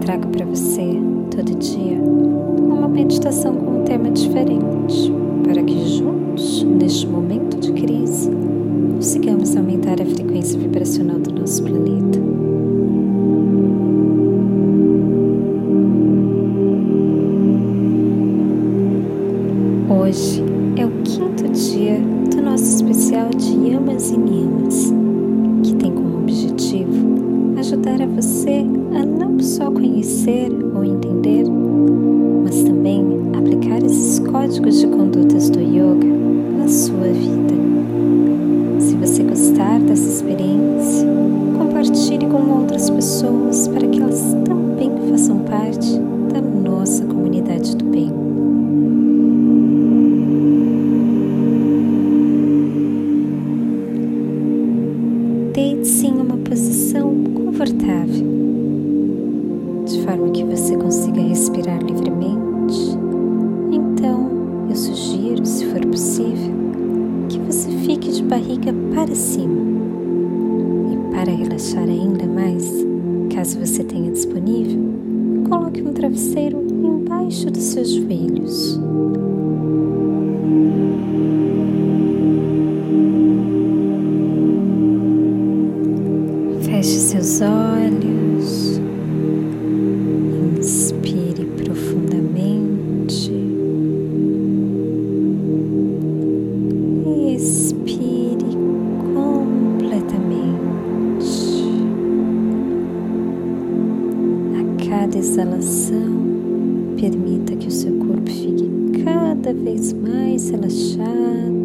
trago para você, todo dia, uma meditação com um tema diferente, para que juntos, neste momento de crise, consigamos aumentar a frequência vibracional do nosso planeta. Hoje é o quinto dia do nosso especial de Yamas e Niyamas, ser. Coloque um travesseiro embaixo dos seus joelhos. Cada exalação, permita que o seu corpo fique cada vez mais relaxado,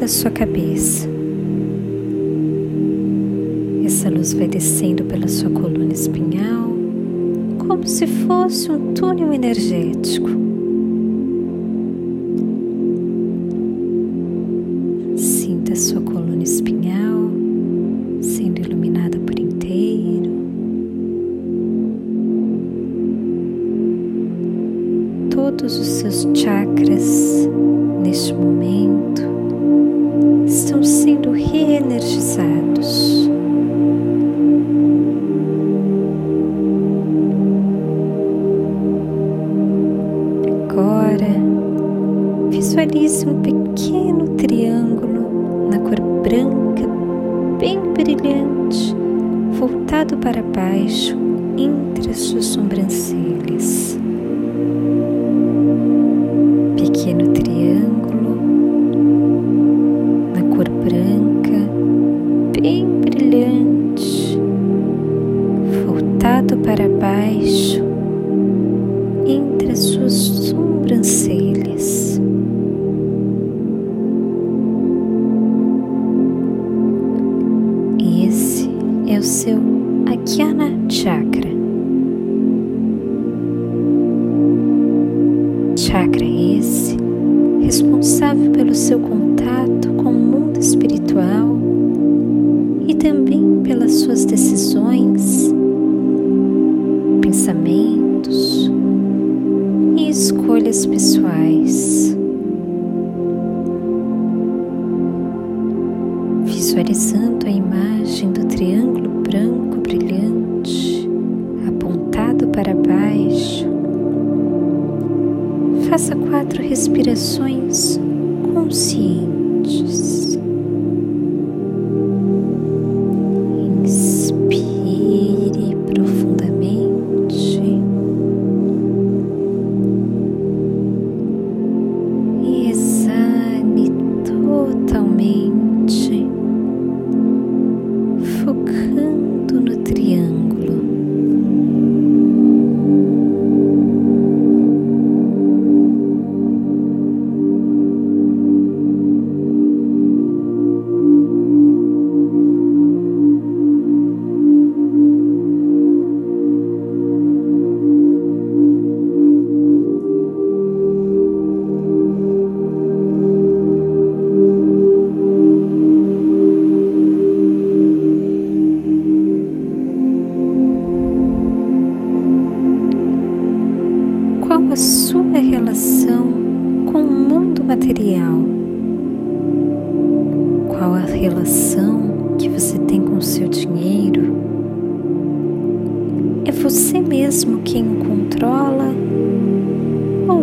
da sua cabeça. Essa luz vai descendo pela sua coluna espinhal, como se fosse um túnel energético. Sinta a sua coluna espinhal agora, visualize um pequeno triângulo na cor branca, bem brilhante, voltado para baixo entre as suas sobrancelhas. Pequeno triângulo na cor branca, bem brilhante, voltado para baixo entre suas sobrancelhas. Faça quatro respirações conscientes.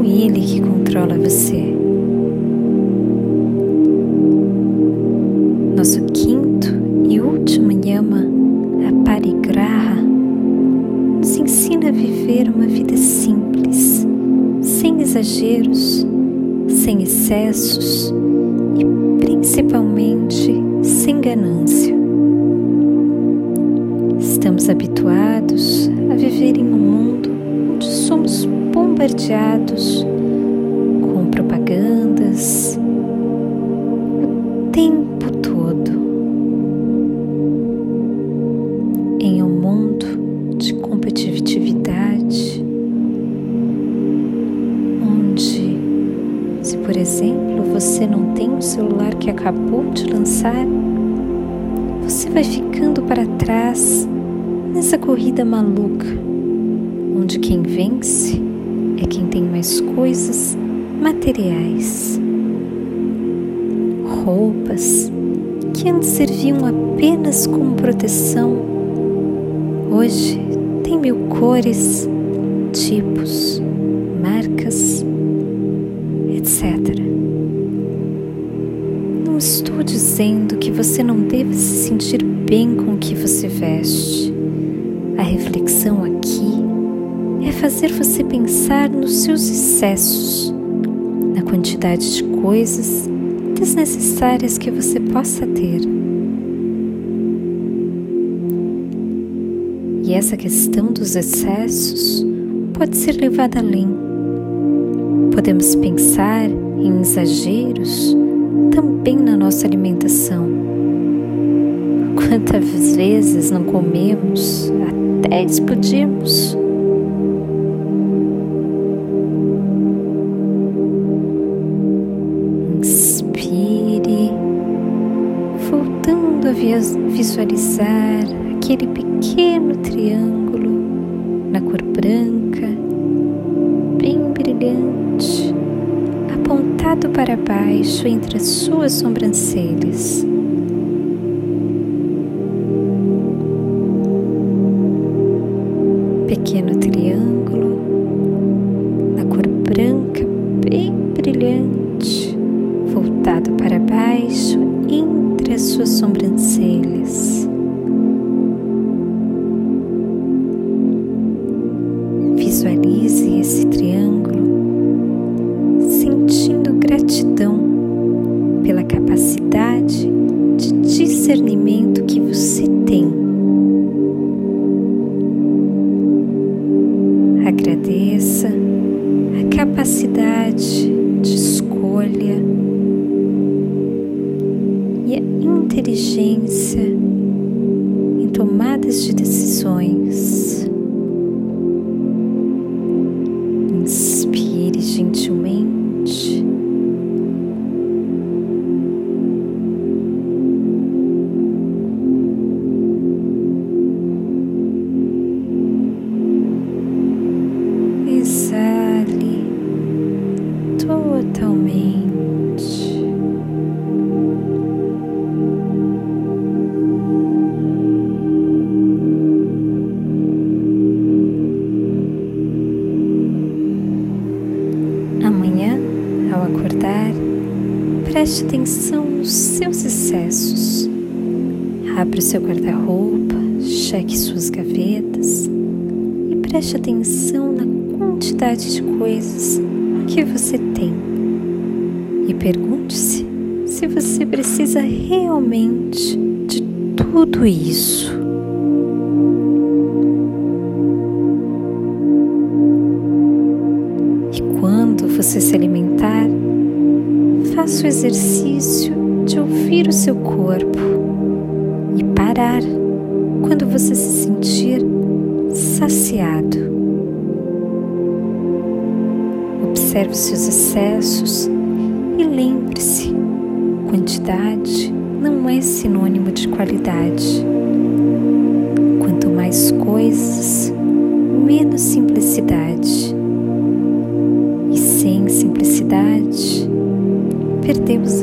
Ele que controla você? Nosso quinto e último yama, a parigraha, nos ensina a viver uma vida simples, sem exageros sem excessos e principalmente sem ganância. Estamos habituados a viver em um bombardeados com propagandas o tempo todo. Em um mundo de competitividade, por exemplo, você não tem um celular que acabou de lançar, você vai ficando para trás nessa corrida maluca, onde quem vence é quem tem mais coisas materiais. Roupas que antes serviam apenas como proteção, hoje tem mil cores, tipos, marcas etc. Não estou dizendo que você não deve se sentir bem com o que você veste. A reflexão aqui fazer você pensar nos seus excessos, na quantidade de coisas desnecessárias que você possa ter. E essa questão dos excessos pode ser levada além Podemos pensar em exageros também na nossa alimentação. Quantas vezes não comemos até explodirmos? Visualizar aquele pequeno triângulo na cor branca, bem brilhante apontado para baixo entre as suas sobrancelhas. Pequeno triângulo na cor branca, bem brilhante, Agradeça a capacidade de escolha acordar, preste atenção nos seus excessos. Abra o seu guarda-roupa, cheque suas gavetas e preste atenção na quantidade de coisas que você tem. E pergunte-se se você precisa realmente de tudo isso. E quando você se alimentar, faça o exercício de ouvir o seu corpo e parar quando você se sentir saciado. Observe seus excessos e lembre-se: quantidade não é sinônimo de qualidade. Quanto mais coisas, menos simplicidade.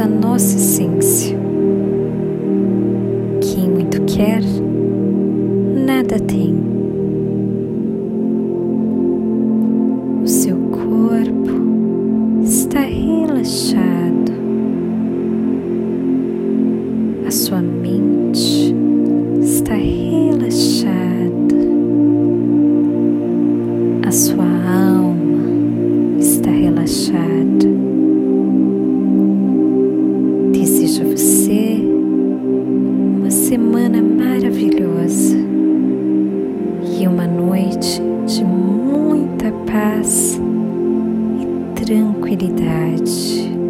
Nossa essência. Paz e tranquilidade.